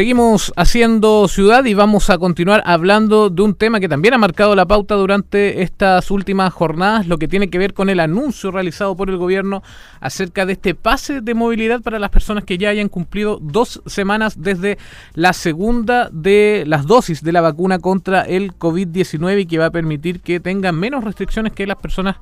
Seguimos haciendo ciudad y vamos a continuar hablando de un tema que también ha marcado la pauta durante estas últimas jornadas, lo que tiene que ver con el anuncio realizado por el gobierno acerca de este pase de movilidad para las personas que ya hayan cumplido dos semanas desde la segunda de las dosis de la vacuna contra el COVID-19 y que va a permitir que tengan menos restricciones que las personas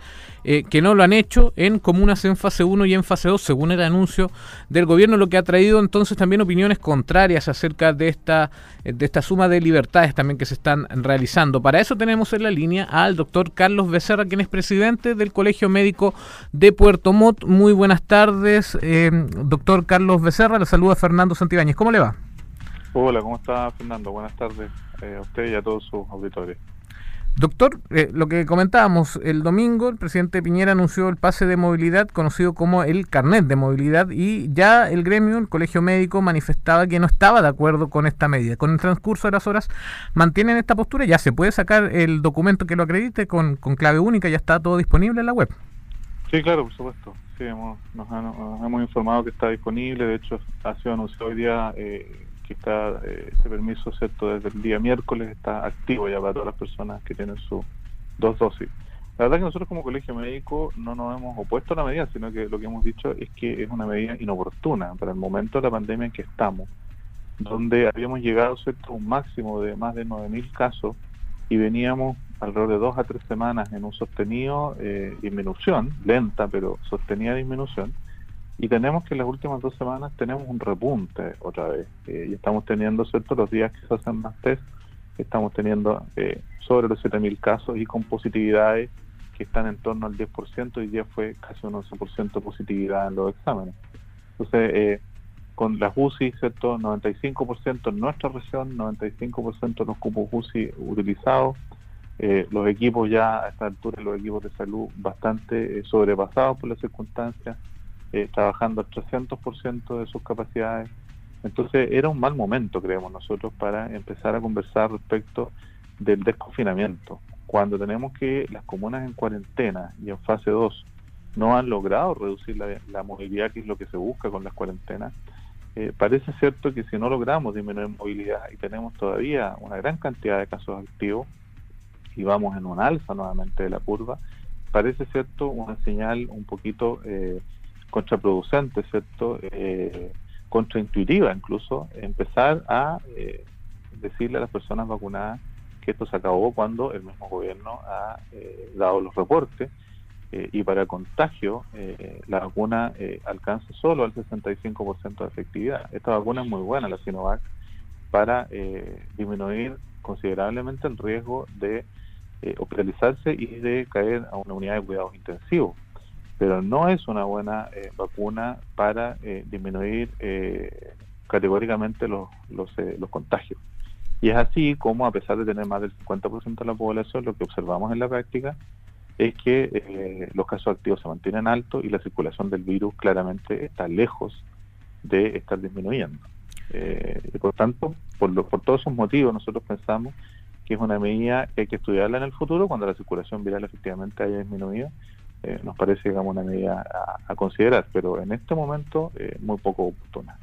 eh, que no lo han hecho en comunas en fase 1 y en fase 2, según el anuncio del gobierno, lo que ha traído entonces también opiniones contrarias acerca de esta, eh, de esta suma de libertades también que se están realizando. Para eso tenemos en la línea al doctor Carlos Becerra, quien es presidente del Colegio Médico de Puerto Montt. Muy buenas tardes, eh, doctor Carlos Becerra. Le saluda Fernando Santibáñez. ¿Cómo le va? Hola, ¿cómo está Fernando? Buenas tardes a usted y a todos sus auditores. Doctor, eh, lo que comentábamos, el domingo el presidente Piñera anunció el pase de movilidad conocido como el carnet de movilidad y ya el gremio, el colegio médico, manifestaba que no estaba de acuerdo con esta medida. Con el transcurso de las horas mantienen esta postura, ya se puede sacar el documento que lo acredite con, clave única, ya está todo disponible en la web. Sí, claro, por supuesto. Sí, hemos, nos, hemos informado que está disponible, de hecho ha sido anunciado hoy día... Eh, que está eh, este permiso, ¿cierto? Desde el día miércoles está activo ya para todas las personas que tienen sus dos dosis. La verdad que nosotros como colegio médico no nos hemos opuesto a la medida, sino que lo que hemos dicho es que es una medida inoportuna para el momento de la pandemia en que estamos, donde habíamos llegado a un máximo de más de 9.000 casos y veníamos alrededor de dos a tres semanas en un sostenido eh, disminución, lenta pero sostenida disminución, y tenemos que en las últimas dos semanas tenemos un repunte otra vez eh, y estamos teniendo cierto los días que se hacen más test estamos teniendo eh, sobre los 7.000 casos y con positividades que están en torno al 10% y ya fue casi un 11% positividad en los exámenes. Entonces eh, con las UCI cierto 95% en nuestra región 95% de los cupos UCI utilizados. Los equipos ya a esta altura los equipos de salud bastante sobrepasados por las circunstancias eh, trabajando al 300% de sus capacidades. Entonces era un mal momento, creemos nosotros, para empezar a conversar respecto del desconfinamiento. Cuando tenemos que las comunas en cuarentena y en fase 2 no han logrado reducir la, movilidad, que es lo que se busca con las cuarentenas, eh, parece cierto que si no logramos disminuir movilidad y tenemos todavía una gran cantidad de casos activos y vamos en un alza nuevamente de la curva, parece cierto una señal un poquito eh, contraproducente, ¿cierto? Eh, contraintuitiva incluso, empezar a eh, decirle a las personas vacunadas que esto se acabó cuando el mismo gobierno ha eh, dado los reportes y para contagio la vacuna alcanza solo al 65% de efectividad. Esta vacuna es muy buena, la Sinovac, para disminuir considerablemente el riesgo de hospitalizarse y de caer a una unidad de cuidados intensivos pero no es una buena eh, vacuna para eh, disminuir eh, categóricamente los, los, los, contagios. Y es así como, a pesar de tener más del 50% de la población, lo que observamos en la práctica es que los casos activos se mantienen altos y la circulación del virus claramente está lejos de estar disminuyendo. por tanto, por, por todos esos motivos, nosotros pensamos que es una medida que hay que estudiarla en el futuro cuando la circulación viral efectivamente haya disminuido eh, nos parece digamos una medida a, considerar, pero en este momento eh, muy poco oportuna.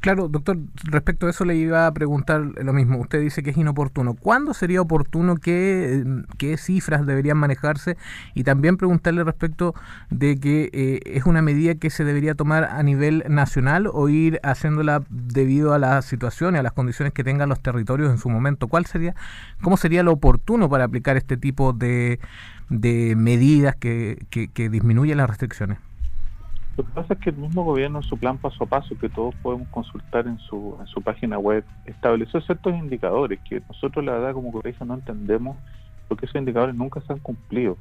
Claro, doctor, respecto a eso le iba a preguntar lo mismo. Usted dice que es inoportuno. ¿Cuándo sería oportuno? ¿Qué, qué cifras deberían manejarse? Y también preguntarle respecto de que eh, es una medida que se debería tomar a nivel nacional o ir haciéndola debido a la situación y a las condiciones que tengan los territorios en su momento. ¿Cuál sería, cómo sería lo oportuno para aplicar este tipo de, de medidas que, que, disminuyen las restricciones? Lo que pasa es que el mismo gobierno en su plan paso a paso, que todos podemos consultar en su, en su página web, estableció ciertos indicadores que nosotros la verdad como colegio no entendemos porque esos indicadores nunca se han cumplido.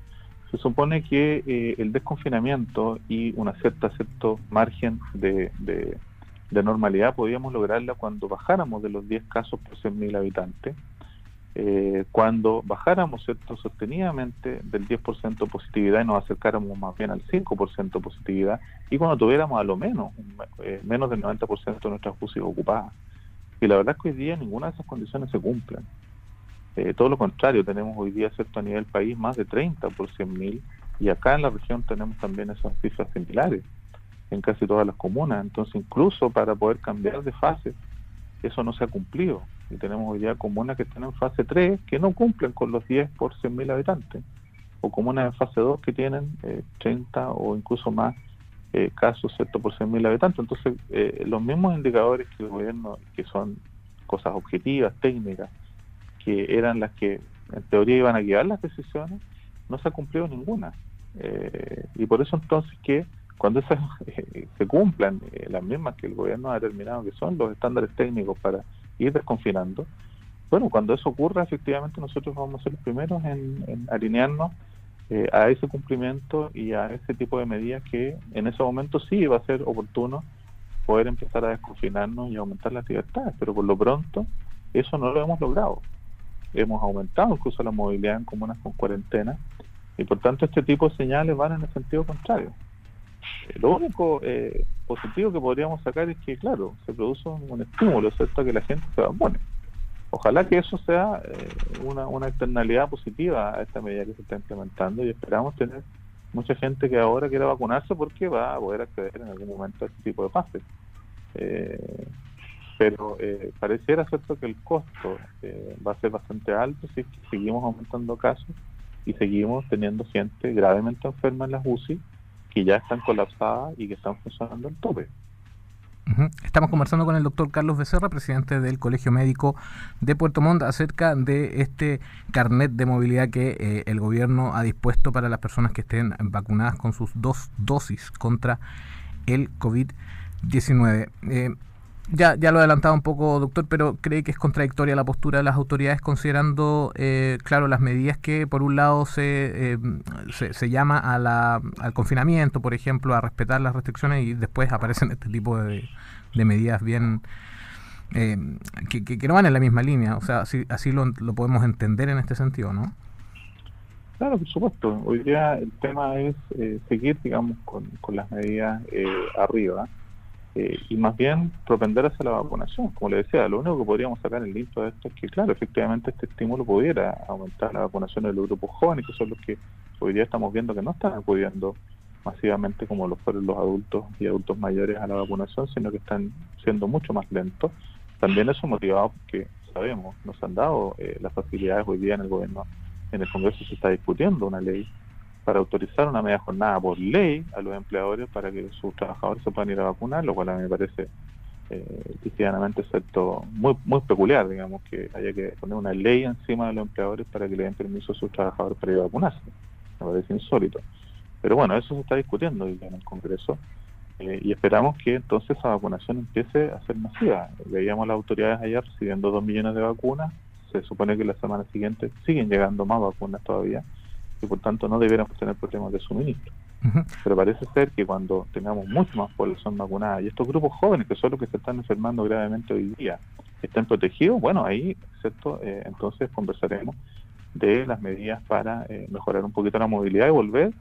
Se supone que eh, el desconfinamiento y una cierta cierto margen de, de, de normalidad podíamos lograrla cuando bajáramos de los 10 casos por 100.000 habitantes eh, cuando bajáramos sostenidamente del 10% positividad y nos acercáramos más bien al 5% positividad y cuando tuviéramos a lo menos eh, menos del 90% de nuestras UCI ocupadas. Y la verdad es que hoy día ninguna de esas condiciones se cumplen. Eh, todo lo contrario, tenemos hoy día cierto a nivel país más de 30 por 100.000 y acá en la región tenemos también esas cifras similares en casi todas las comunas. Entonces incluso para poder cambiar de fase eso no se ha cumplido. Y tenemos hoy comunas que están en fase 3 que no cumplen con los 10 por 100.000 habitantes, o comunas en fase 2 que tienen 30 eh, o incluso más eh, casos ¿cierto? por 100.000 habitantes. Entonces, eh, los mismos indicadores que el gobierno, que son cosas objetivas, técnicas, que eran las que en teoría iban a guiar las decisiones, no se ha cumplido ninguna. y por eso entonces que cuando esas se cumplan las mismas que el gobierno ha determinado que son los estándares técnicos para ir desconfinando, bueno, cuando eso ocurra, efectivamente nosotros vamos a ser los primeros en, alinearnos eh, a ese cumplimiento y a ese tipo de medidas que en ese momento sí va a ser oportuno poder empezar a desconfinarnos y aumentar las libertades, pero por lo pronto eso no lo hemos logrado. Hemos aumentado incluso la movilidad en comunas con cuarentena y por tanto este tipo de señales van en el sentido contrario. Eh, lo único eh, positivo que podríamos sacar es que, claro, se produce un, estímulo, ¿cierto?, que la gente se vacune. Ojalá que eso sea eh, una, una externalidad positiva a esta medida que se está implementando y esperamos tener mucha gente que ahora quiera vacunarse porque va a poder acceder en algún momento a este tipo de pases. pero pareciera cierto que el costo va a ser bastante alto si seguimos aumentando casos y seguimos teniendo gente gravemente enferma en las UCI que ya están colapsadas y que están funcionando al tope. Estamos conversando con el doctor Carlos Becerra, presidente del Colegio Médico de Puerto Montt, acerca de este carnet de movilidad que eh, el gobierno ha dispuesto para las personas que estén vacunadas con sus dos dosis contra el COVID-19. Ya, ya lo adelantaba un poco, doctor, pero cree que es contradictoria la postura de las autoridades considerando, eh, claro, las medidas que por un lado se, eh, se, llama a la, al confinamiento, por ejemplo, a respetar las restricciones y después aparecen este tipo de, medidas bien... Eh, que, que, no van en la misma línea, o sea, así, así lo, lo podemos entender en este sentido, ¿no? Claro, por supuesto. Hoy día el tema es seguir, digamos, con, con las medidas arriba eh, y más bien propender hacia la vacunación. Como le decía, lo único que podríamos sacar en limpio de esto es que, claro, efectivamente este estímulo pudiera aumentar la vacunación de los grupos jóvenes, que son los que hoy día estamos viendo que no están acudiendo masivamente como lo fueron los adultos y adultos mayores a la vacunación, sino que están siendo mucho más lentos. También eso motivado porque sabemos, nos han dado eh, las facilidades hoy día en el gobierno, en el Congreso se está discutiendo una ley para autorizar una media jornada por ley a los empleadores para que sus trabajadores se puedan ir a vacunar, lo cual a mí me parece eh, cierto, muy, muy peculiar, digamos, que haya que poner una ley encima de los empleadores para que le den permiso a sus trabajadores para ir a vacunarse. Me parece insólito. Pero bueno, eso se está discutiendo hoy en el Congreso eh, y esperamos que entonces esa vacunación empiece a ser masiva. Veíamos las autoridades ayer recibiendo dos millones de vacunas, se supone que la semana siguiente siguen llegando más vacunas todavía y por tanto no debiéramos tener problemas de suministro. Pero parece ser que cuando tengamos mucho más población vacunada y estos grupos jóvenes, que son los que se están enfermando gravemente hoy día, estén protegidos, bueno, ahí, ¿cierto? Eh, entonces conversaremos de las medidas para eh, mejorar un poquito la movilidad y volver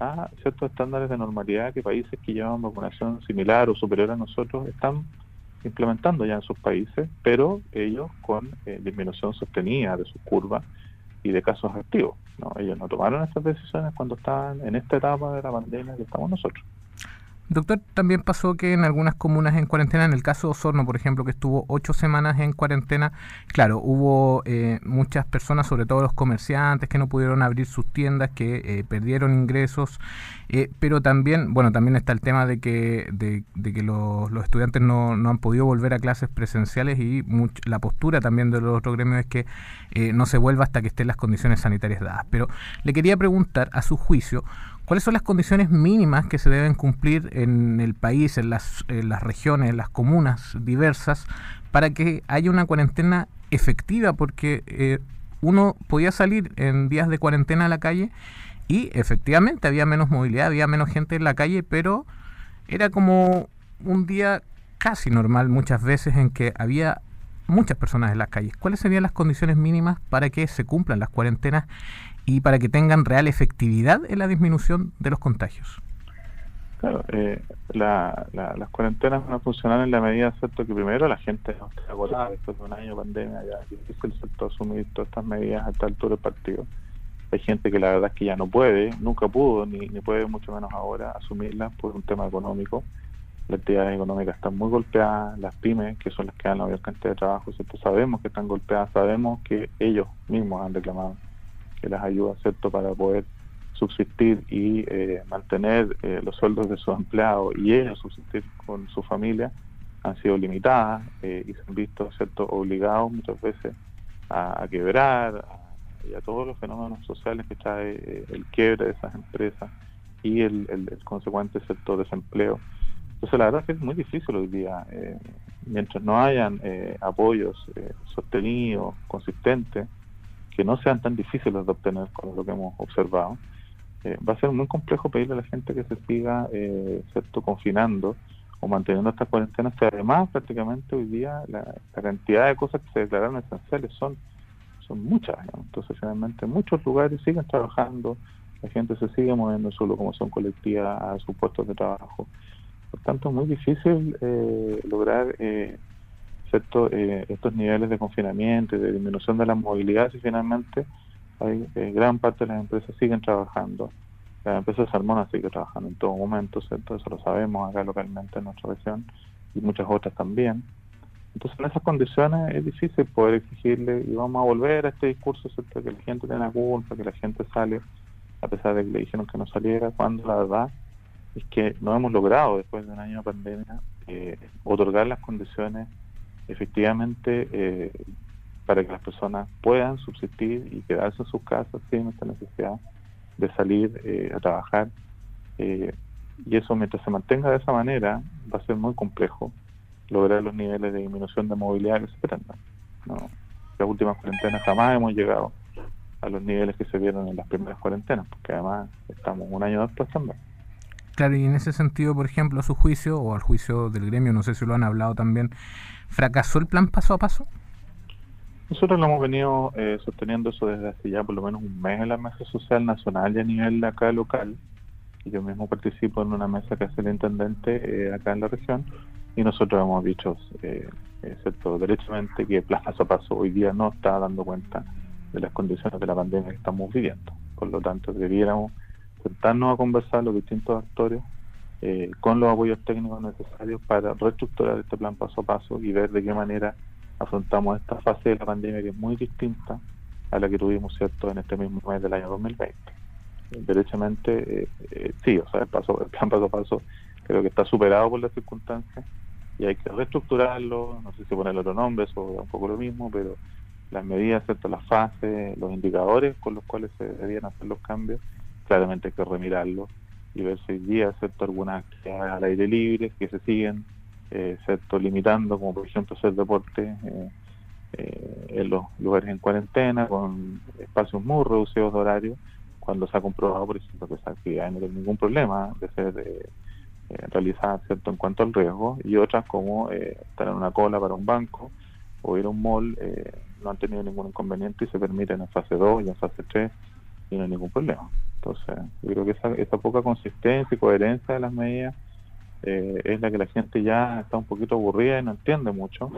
a ciertos estándares de normalidad que países que llevan vacunación similar o superior a nosotros están implementando ya en sus países, pero ellos con eh, disminución sostenida de sus curvas y de casos activos. No, ellos no tomaron estas decisiones cuando estaban en esta etapa de la pandemia que estamos nosotros. Doctor, también pasó que en algunas comunas en cuarentena, en el caso de Osorno, por ejemplo, que estuvo ocho semanas en cuarentena, claro, hubo eh, muchas personas, sobre todo los comerciantes, que no pudieron abrir sus tiendas, que eh, perdieron ingresos, eh, pero también, bueno, también está el tema de que, de, que los, estudiantes no, no, han podido volver a clases presenciales y la postura también de los otros gremios es que no se vuelva hasta que estén las condiciones sanitarias dadas. Pero le quería preguntar, a su juicio, ¿Cuáles son las condiciones mínimas que se deben cumplir en el país, en las, regiones, en las comunas diversas, para que haya una cuarentena efectiva? Porque eh, uno podía salir en días de cuarentena a la calle y efectivamente había menos movilidad, había menos gente en la calle, pero era como un día casi normal muchas veces en que había muchas personas en las calles. ¿Cuáles serían las condiciones mínimas para que se cumplan las cuarentenas y para que tengan real efectividad en la disminución de los contagios? Claro, eh, las cuarentenas van a funcionar en la medida, ¿cierto? Que primero la gente no esté agotada después de un año de pandemia, ya es difícil, ¿cierto? Asumir todas estas medidas a esta altura del partido. Hay gente que la verdad es que ya no puede, nunca pudo, ni, ni puede mucho menos ahora asumirlas por un tema económico. las actividades económicas están muy golpeadas, las pymes, que son las que dan la mayor cantidad de trabajo, ¿cierto? sabemos que están golpeadas, sabemos que ellos mismos han reclamado que las ayudas ¿cierto? para poder subsistir y eh, mantener eh, los sueldos de sus empleados y ellos subsistir con su familia han sido limitadas eh, y se han visto ¿cierto? obligados muchas veces a, quebrar y a todos los fenómenos sociales que trae el quiebre de esas empresas y el, el, consecuente sector desempleo. Entonces la verdad es que es muy difícil hoy día, mientras no hayan apoyos sostenidos, consistentes, que no sean tan difíciles de obtener como lo que hemos observado, eh, va a ser muy complejo pedirle a la gente que se siga eh, confinando o manteniendo estas cuarentenas, que además prácticamente hoy día la, cantidad de cosas que se declararon esenciales son, son muchas. Entonces, finalmente, muchos lugares siguen trabajando, la gente se sigue moviendo solo como son colectivas a sus puestos de trabajo. Por tanto, es muy difícil eh, lograr eh, estos niveles de confinamiento y de disminución de la movilidad si finalmente hay, eh, gran parte de las empresas siguen trabajando. La empresa Salmona sigue trabajando en todo momento, ¿cierto? Eso lo sabemos acá localmente en nuestra región y muchas otras también. Entonces, en esas condiciones es difícil poder exigirle y vamos a volver a este discurso, ¿cierto? Que la gente tiene la culpa, que la gente sale, a pesar de que le dijeron que no saliera, cuando la verdad es que no hemos logrado, después de un año de pandemia, eh, otorgar las condiciones efectivamente eh, para que las personas puedan subsistir y quedarse en sus casas sin esta necesidad de salir eh, a trabajar. Eh, y eso mientras se mantenga de esa manera va a ser muy complejo lograr los niveles de disminución de movilidad que se pretendan. ¿no? Las últimas cuarentenas jamás hemos llegado a los niveles que se vieron en las primeras cuarentenas, porque además estamos un año después también. Claro, y en ese sentido, por ejemplo, a su juicio o al juicio del gremio, no sé si lo han hablado también, ¿fracasó el plan paso a paso? Nosotros lo hemos venido eh, sosteniendo eso desde hace ya por lo menos un mes en la Mesa Social Nacional y a nivel acá local. Yo mismo participo en una mesa que hace el intendente eh, acá en la región y nosotros hemos dicho, eh, excepto derechamente, que paso a paso hoy día no está dando cuenta de las condiciones de la pandemia que estamos viviendo. Por lo tanto, debiéramos sentarnos a conversar los distintos actores eh, con los apoyos técnicos necesarios para reestructurar este plan paso a paso y ver de qué manera afrontamos esta fase de la pandemia que es muy distinta a la que tuvimos cierto en este mismo mes del año 2020. Derechamente, eh, eh, sí, o sea, el, paso, el plan paso a paso creo que está superado por las circunstancias y hay que reestructurarlo, no sé si ponerle otro nombre, eso es un poco lo mismo, pero las medidas, ¿cierto? las fases, los indicadores con los cuales se debían hacer los cambios, claramente hay que remirarlo y ver si hoy día, ¿cierto? algunas actividades al aire libre que se siguen eh, limitando, como por ejemplo hacer deporte eh, eh, en los lugares en cuarentena, con espacios muy reducidos de horario, cuando se ha comprobado, por ejemplo, que esa actividad no tiene ningún problema de ser eh, realizada ¿cierto? en cuanto al riesgo, y otras como estar en una cola para un banco o ir a un mall, no han tenido ningún inconveniente y se permiten en fase 2 y en fase 3 y no hay ningún problema. Entonces, yo creo que esa, esa poca consistencia y coherencia de las medidas eh, es la que la gente ya está un poquito aburrida y no entiende mucho.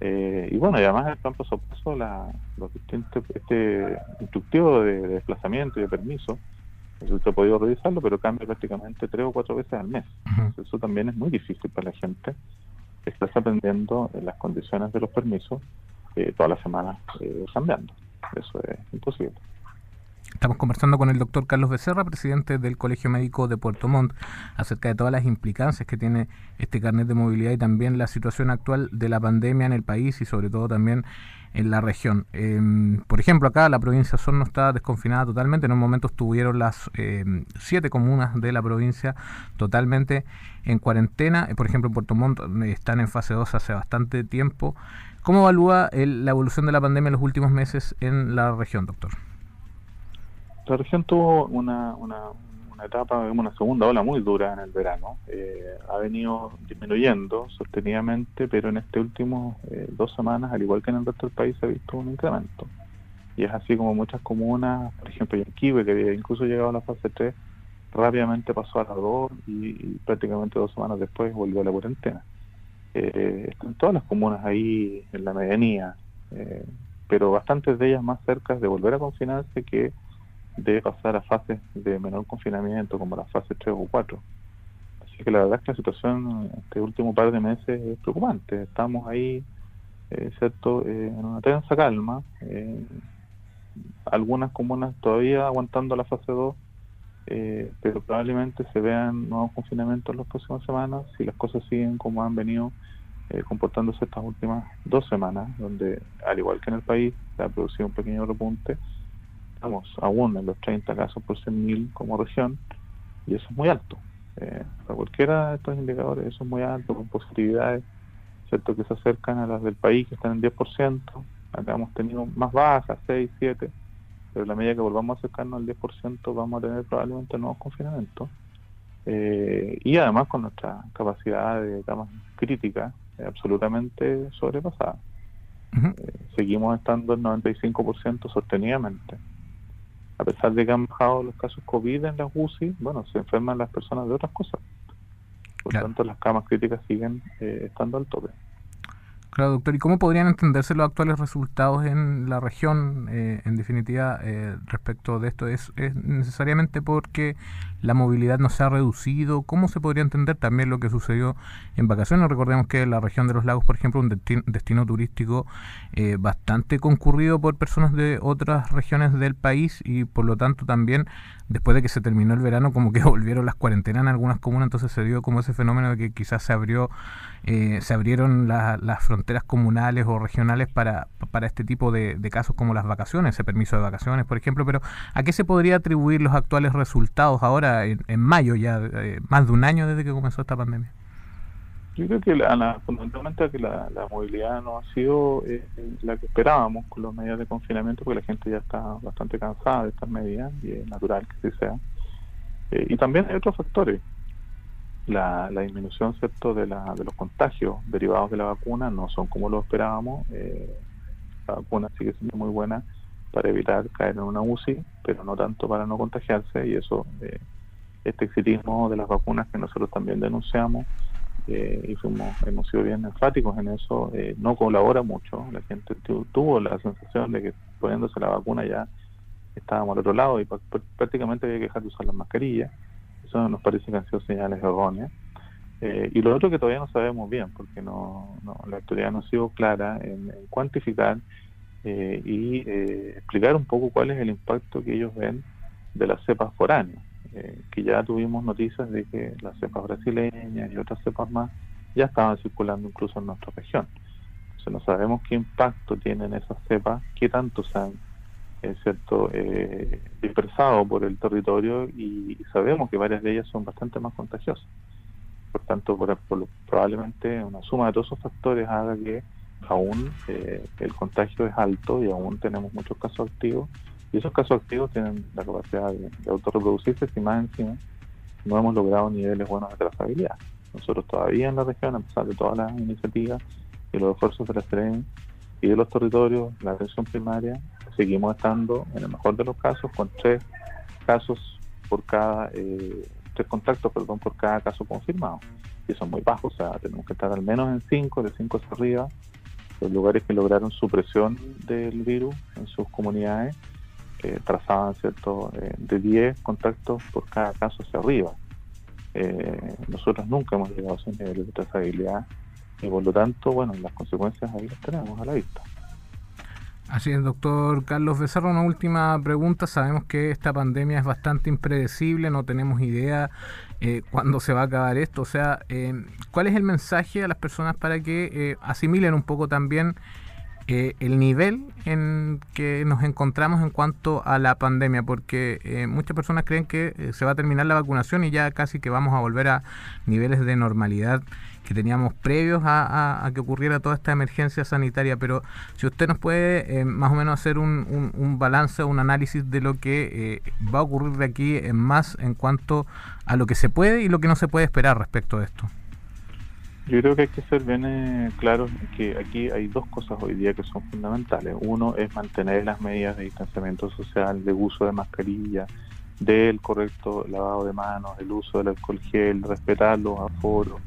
Eh, y bueno, y además el plan paso a paso, la, los distintos, este instructivo de, desplazamiento y de permiso, eso se ha podido revisarlo, pero cambia prácticamente tres o cuatro veces al mes. Eso también es muy difícil para la gente. Estás aprendiendo las condiciones de los permisos eh, todas las semanas eh, cambiando. Eso es imposible. Estamos conversando con el doctor Carlos Becerra, presidente del Colegio Médico de Puerto Montt, acerca de todas las implicancias que tiene este carnet de movilidad y también la situación actual de la pandemia en el país y sobre todo también en la región. Em, por ejemplo, acá la provincia de Osorno está desconfinada totalmente. En un momento estuvieron las em, siete comunas de la provincia totalmente en cuarentena. Por ejemplo, en Puerto Montt eh, están en fase 2 hace bastante tiempo. ¿Cómo evalúa la evolución de la pandemia en los últimos meses en la región, doctor? La región tuvo una, una, una etapa, una segunda ola muy dura en el verano. Eh, ha venido disminuyendo sostenidamente, pero en este último eh, dos semanas, al igual que en el resto del país, se ha visto un incremento. Y es así como muchas comunas, por ejemplo, Yanquibe, que había incluso llegado a la fase 3, rápidamente pasó a la 2 y, prácticamente dos semanas después volvió a la cuarentena. Eh, están todas las comunas ahí en la medianía, eh, pero bastantes de ellas más cerca de volver a confinarse que de pasar a fases de menor confinamiento como la fase 3 o 4. Así que la verdad es que la situación este último par de meses es preocupante. Estamos ahí, eh, ¿cierto?, eh, en una tensa calma. Eh, algunas comunas todavía aguantando la fase 2, pero probablemente se vean nuevos confinamientos en las próximas semanas si las cosas siguen como han venido comportándose estas últimas dos semanas, donde, al igual que en el país, se ha producido un pequeño repunte. Estamos aún en los 30 casos por 100.000 como región, y eso es muy alto. Eh, para cualquiera de estos indicadores eso es muy alto, con positividades cierto que se acercan a las del país, que están en 10%. Acá hemos tenido más bajas, 6, 7, pero a la medida que volvamos a acercarnos al 10%, vamos a tener probablemente nuevos confinamientos. Eh, y además con nuestra capacidad de camas críticas eh, absolutamente sobrepasada. seguimos estando en 95% sostenidamente a pesar de que han bajado los casos COVID en las UCI, bueno, se enferman las personas de otras cosas. Por tanto, las camas críticas siguen eh, estando al tope. Claro, doctor. ¿Y cómo podrían entenderse los actuales resultados en la región, eh, en definitiva, eh, respecto de esto? ¿Es, necesariamente porque la movilidad no se ha reducido? ¿Cómo se podría entender también lo que sucedió en vacaciones? Recordemos que la región de los lagos, por ejemplo, un destino, turístico eh, bastante concurrido por personas de otras regiones del país y por lo tanto también después de que se terminó el verano como que volvieron las cuarentenas en algunas comunas, entonces se dio como ese fenómeno de que quizás se abrió, se abrieron las fronteras comunales o regionales para, para este tipo de, casos como las vacaciones, ese permiso de vacaciones, por ejemplo, pero ¿a qué se podría atribuir los actuales resultados ahora en, mayo, ya eh, más de un año desde que comenzó esta pandemia? Yo creo que la, fundamentalmente que la, movilidad no ha sido eh, la que esperábamos con las medidas de confinamiento, porque la gente ya está bastante cansada de estas medidas y es natural que así sea. Eh, y también hay otros factores la, disminución cierto de, la, de los contagios derivados de la vacuna no son como lo esperábamos. Eh, la vacuna sigue siendo muy buena para evitar caer en una UCI, pero no tanto para no contagiarse y eso, eh, este exitismo de las vacunas que nosotros también denunciamos eh, y fuimos, hemos sido bien enfáticos en eso, no colabora mucho. La gente tuvo la sensación de que poniéndose la vacuna ya estábamos al otro lado y prácticamente había que dejar de usar las mascarillas eso nos parece que han sido señales erróneas. Eh, y lo otro que todavía no sabemos bien, porque no, la autoridad no ha sido clara en, cuantificar eh, y eh, explicar un poco cuál es el impacto que ellos ven de las cepas foráneas, que ya tuvimos noticias de que las cepas brasileñas y otras cepas más ya estaban circulando incluso en nuestra región. Entonces no sabemos qué impacto tienen esas cepas, qué tanto se es cierto eh, dispersado por el territorio y sabemos que varias de ellas son bastante más contagiosas. Por tanto, probablemente una suma de todos esos factores haga que aún eh, el contagio es alto y aún tenemos muchos casos activos y esos casos activos tienen la capacidad de, autorreproducirse si más encima no hemos logrado niveles buenos de trazabilidad. Nosotros todavía en la región, a pesar de todas las iniciativas y los esfuerzos de la CRM y de los territorios, la atención primaria, seguimos estando, en el mejor de los casos, con tres casos por cada, eh, tres contactos, perdón, por cada caso confirmado. Y son muy bajos, o sea, tenemos que estar al menos en cinco, de cinco hacia arriba, los lugares que lograron supresión del virus en sus comunidades eh, trazaban, ¿cierto?, eh, de 10 contactos por cada caso hacia arriba. nosotros nunca hemos llegado a ese nivel de trazabilidad y por lo tanto, bueno, las consecuencias ahí las tenemos a la vista. Así es, doctor Carlos Becerra. Una última pregunta. Sabemos que esta pandemia es bastante impredecible, no tenemos idea eh, cuándo se va a acabar esto. O sea, eh, ¿cuál es el mensaje a las personas para que eh, asimilen un poco también eh, el nivel en que nos encontramos en cuanto a la pandemia? Porque muchas personas creen que se va a terminar la vacunación y ya casi que vamos a volver a niveles de normalidad que teníamos previos a, que ocurriera toda esta emergencia sanitaria, pero si usted nos puede eh, más o menos hacer un, un, balance, un análisis de lo que eh, va a ocurrir de aquí en más en cuanto a lo que se puede y lo que no se puede esperar respecto de esto. Yo creo que hay que ser bien eh, claros que aquí hay dos cosas hoy día que son fundamentales. Uno es mantener las medidas de distanciamiento social, de uso de mascarilla, del correcto lavado de manos, el uso del alcohol gel, respetar los aforos,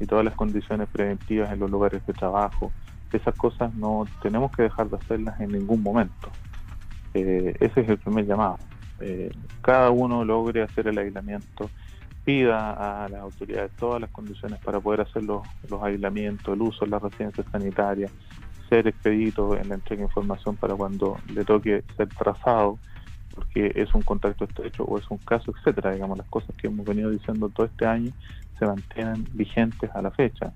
y todas las condiciones preventivas en los lugares de trabajo. Esas cosas no tenemos que dejar de hacerlas en ningún momento. Eh, ese es el primer llamado. Eh, cada uno logre hacer el aislamiento pida a las autoridades todas las condiciones para poder hacer los, los aislamientos, el uso de las residencias sanitarias, ser expedito en la entrega de información para cuando le toque ser trazado, porque es un contacto estrecho o es un caso, etcétera. Digamos, las cosas que hemos venido diciendo todo este año se mantienen vigentes a la fecha.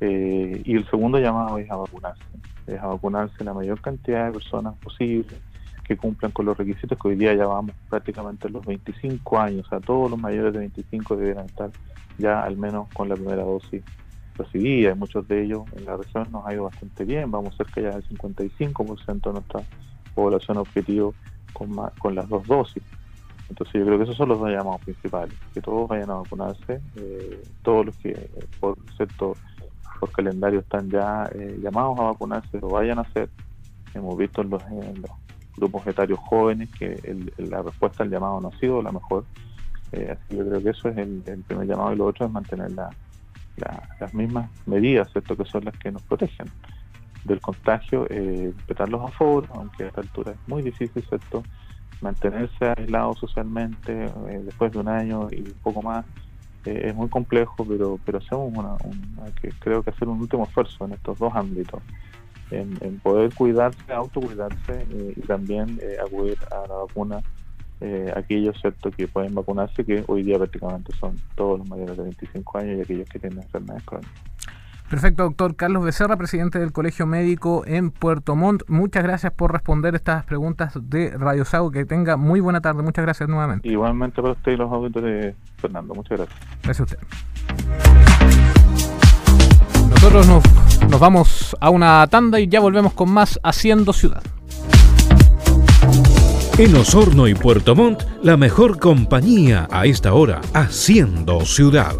Eh, y el segundo llamado es a vacunarse, es a vacunarse la mayor cantidad de personas posible que cumplan con los requisitos que hoy día ya vamos prácticamente los 25 años, o sea, todos los mayores de 25 deberían estar ya al menos con la primera dosis recibida, y muchos de ellos en la región nos ha ido bastante bien, vamos cerca ya del 55% de nuestra población objetivo con, con las dos dosis. Entonces yo creo que esos son los dos llamados principales, que todos vayan a vacunarse, eh, todos los que por cierto por calendario están ya eh, llamados a vacunarse lo vayan a hacer. Hemos visto en los, grupos etarios jóvenes que la respuesta al llamado no ha sido la mejor. Eh, así que yo creo que eso es el, primer llamado y lo otro es mantener las mismas medidas, ¿cierto? que son las que nos protegen del contagio, eh, respetar los aforos, aunque a esta altura es muy difícil, ¿cierto? Mantenerse aislado socialmente eh, después de un año y un poco más eh, es muy complejo, pero pero hacemos una, que creo que hacer un último esfuerzo en estos dos ámbitos, en, poder cuidarse, autocuidarse y también acudir a la vacuna aquellos cierto que pueden vacunarse, que hoy día prácticamente son todos los mayores de 25 años y aquellos que tienen enfermedades crónicas. Perfecto, doctor Carlos Becerra, presidente del Colegio Médico en Puerto Montt. Muchas gracias por responder estas preguntas de Radio Sago. Que tenga muy buena tarde. Muchas gracias nuevamente. Igualmente para usted y los auditores, Fernando. Muchas gracias. Gracias a usted. Nosotros nos, nos vamos a una tanda y ya volvemos con más Haciendo Ciudad. En Osorno y Puerto Montt, la mejor compañía a esta hora, Haciendo Ciudad.